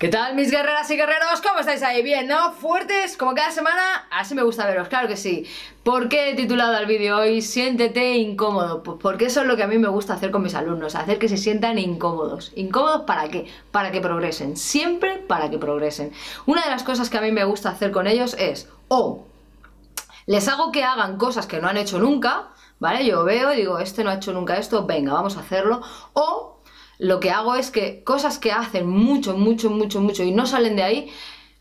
¿Qué tal mis guerreras y guerreros? ¿Cómo estáis ahí? ¿Bien, no? ¿Fuertes? Como cada semana, así me gusta veros, claro que sí. ¿Por qué he titulado el vídeo hoy Siéntete incómodo? Pues porque eso es lo que a mí me gusta hacer con mis alumnos, hacer que se sientan incómodos. ¿Incómodos para qué? Para que progresen, siempre para que progresen. Una de las cosas que a mí me gusta hacer con ellos es, o les hago que hagan cosas que no han hecho nunca, ¿vale? Yo veo y digo, este no ha hecho nunca esto, venga, vamos a hacerlo. O lo que hago es que cosas que hacen mucho, mucho, mucho, mucho y no salen de ahí,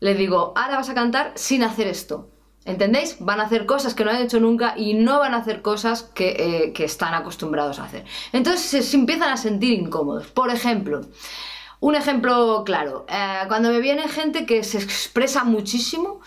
les digo, ahora vas a cantar sin hacer esto. ¿Entendéis? Van a hacer cosas que no han hecho nunca y no van a hacer cosas que, eh, están acostumbrados a hacer. Entonces se, empiezan a sentir incómodos. Por ejemplo, un ejemplo claro, eh, cuando me viene gente que se expresa muchísimo,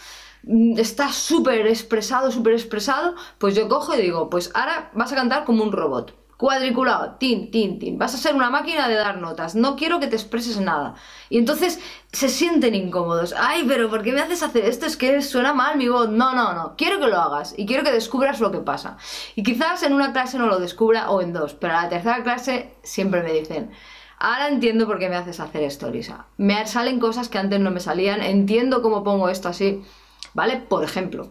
mm, está súper expresado, súper expresado, pues yo cojo y digo, pues ahora vas a cantar como un robot cuadriculado, tin, tin, tin. Vas a ser una máquina de dar notas. No quiero que te expreses nada. Y entonces se sienten incómodos. Ay, pero ¿por qué me haces hacer esto? Es que suena mal mi voz. No, no, no. Quiero que lo hagas y quiero que descubras lo que pasa. Y quizás en una clase no lo descubra o en dos, pero a la tercera clase siempre me dicen. Ahora entiendo por qué me haces hacer esto, Lisa. Me salen cosas que antes no me salían. Entiendo cómo pongo esto así. ¿Vale? Por ejemplo,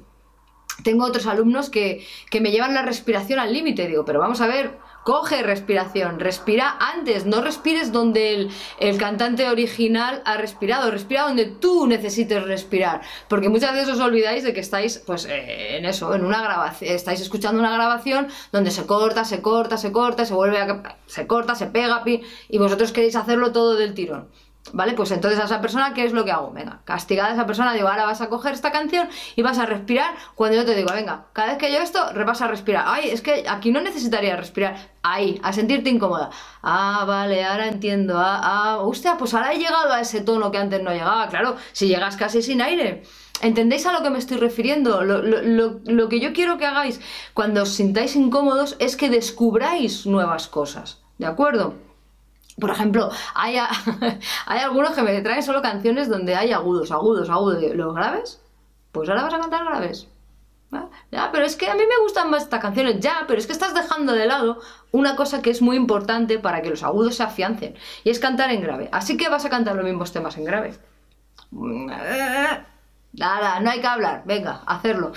tengo otros alumnos que, que me llevan la respiración al límite. Digo, pero vamos a ver, Coge respiración, respira antes, no respires donde el, cantante original ha respirado, respira donde tú necesites respirar, porque muchas veces os olvidáis de que estáis pues eh, en eso, en una grabación, estáis escuchando una grabación donde se corta, se corta, se corta, se vuelve a se corta, se pega y vosotros queréis hacerlo todo del tirón. ¿Vale? Pues entonces a esa persona, ¿qué es lo que hago? Venga, castigada a esa persona, digo, ahora vas a coger esta canción y vas a respirar cuando yo te digo, venga, cada vez que yo esto, vas a respirar. Ay, es que aquí no necesitaría respirar. Ahí, a sentirte incómoda. Ah, vale, ahora entiendo. Ah, ah, hostia, pues ahora he llegado a ese tono que antes no llegaba. Claro, si llegas casi sin aire. ¿Entendéis a lo que me estoy refiriendo? Lo, lo que yo quiero que hagáis cuando os sintáis incómodos es que descubráis nuevas cosas. ¿De acuerdo? Por ejemplo, hay, hay algunos que me traen solo canciones donde hay agudos, agudos, agudos. ¿Los graves? Pues ahora vas a cantar graves. Ya, pero es que a mí me gustan más estas canciones, ya, pero es que estás dejando de lado una cosa que es muy importante para que los agudos se afiancen, y es cantar en grave. Así que vas a cantar los mismos temas en grave. Nada, no hay que hablar, venga, hacerlo.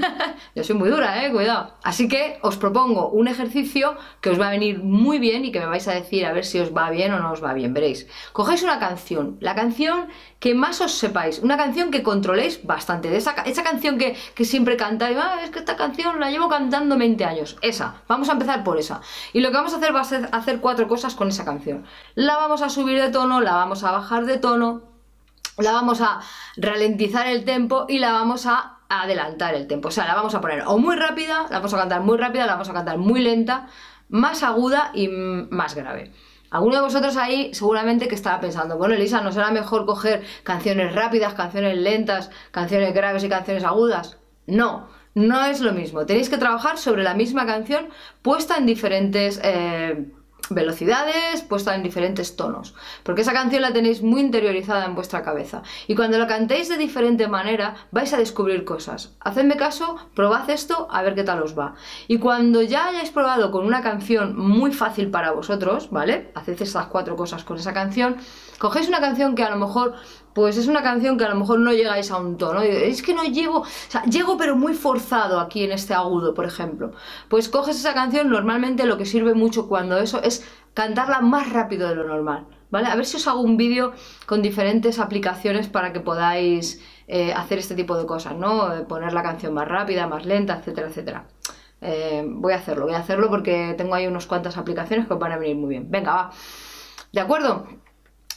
Yo soy muy dura, eh, cuidado. Así que os propongo un ejercicio que os va a venir muy bien y que me vais a decir a ver si os va bien o no os va bien, veréis. Cogéis una canción, la canción que más os sepáis, una canción que controléis bastante, de esa, esa canción que, siempre cantáis, ah, es que esta canción la llevo cantando 20 años, esa, vamos a empezar por esa. Y lo que vamos a hacer va a ser hacer cuatro cosas con esa canción. La vamos a subir de tono, la vamos a bajar de tono, la vamos a ralentizar el tempo y la vamos a adelantar el tempo. O sea, la vamos a poner o muy rápida, la vamos a cantar muy rápida, la vamos a cantar muy lenta, más aguda y más grave. Alguno de vosotros ahí seguramente que estará pensando, bueno Elisa, ¿no será mejor coger canciones rápidas, canciones lentas, canciones graves y canciones agudas? No, no es lo mismo. Tenéis que trabajar sobre la misma canción puesta en diferentes... Eh, velocidades, puesta en diferentes tonos, porque esa canción la tenéis muy interiorizada en vuestra cabeza y cuando la cantéis de diferente manera vais a descubrir cosas. Hacedme caso, probad esto a ver qué tal os va. Y cuando ya hayáis probado con una canción muy fácil para vosotros, ¿vale? Haced estas cuatro cosas con esa canción, cogéis una canción que a lo mejor pues es una canción que a lo mejor no llegáis a un tono. Es que no llego, o sea, llego pero muy forzado aquí en este agudo, por ejemplo. Pues coges esa canción, normalmente lo que sirve mucho cuando eso es cantarla más rápido de lo normal, ¿vale? A ver si os hago un vídeo con diferentes aplicaciones para que podáis eh, hacer este tipo de cosas, ¿no? Eh, poner la canción más rápida, más lenta, etcétera, etcétera. Eh, voy a hacerlo, voy a hacerlo porque tengo ahí unas cuantas aplicaciones que os van a venir muy bien. Venga, va. ¿De acuerdo?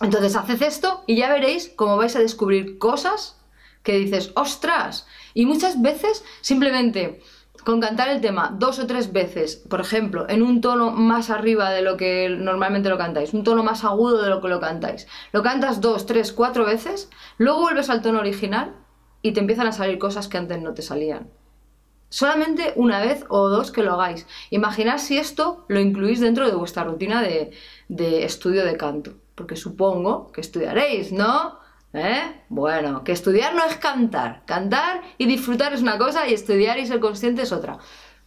Entonces haced esto y ya veréis cómo vais a descubrir cosas que dices, ostras. Y muchas veces simplemente con cantar el tema dos o tres veces, por ejemplo, en un tono más arriba de lo que normalmente lo cantáis, un tono más agudo de lo que lo cantáis, lo cantas dos, tres, cuatro veces, luego vuelves al tono original y te empiezan a salir cosas que antes no te salían. Solamente una vez o dos que lo hagáis. Imaginad si esto lo incluís dentro de vuestra rutina de, de estudio de canto, porque supongo que estudiaréis, ¿no? ¿Eh? Bueno, que estudiar no es cantar. Cantar y disfrutar es una cosa y estudiar y ser consciente es otra.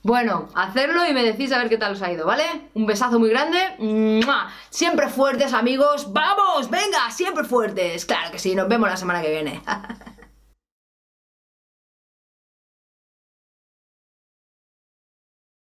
Bueno, hacerlo y me decís a ver qué tal os ha ido, ¿vale? Un besazo muy grande. Siempre fuertes, amigos. ¡Vamos! ¡Venga! Siempre fuertes. Claro que sí, nos vemos la semana que viene.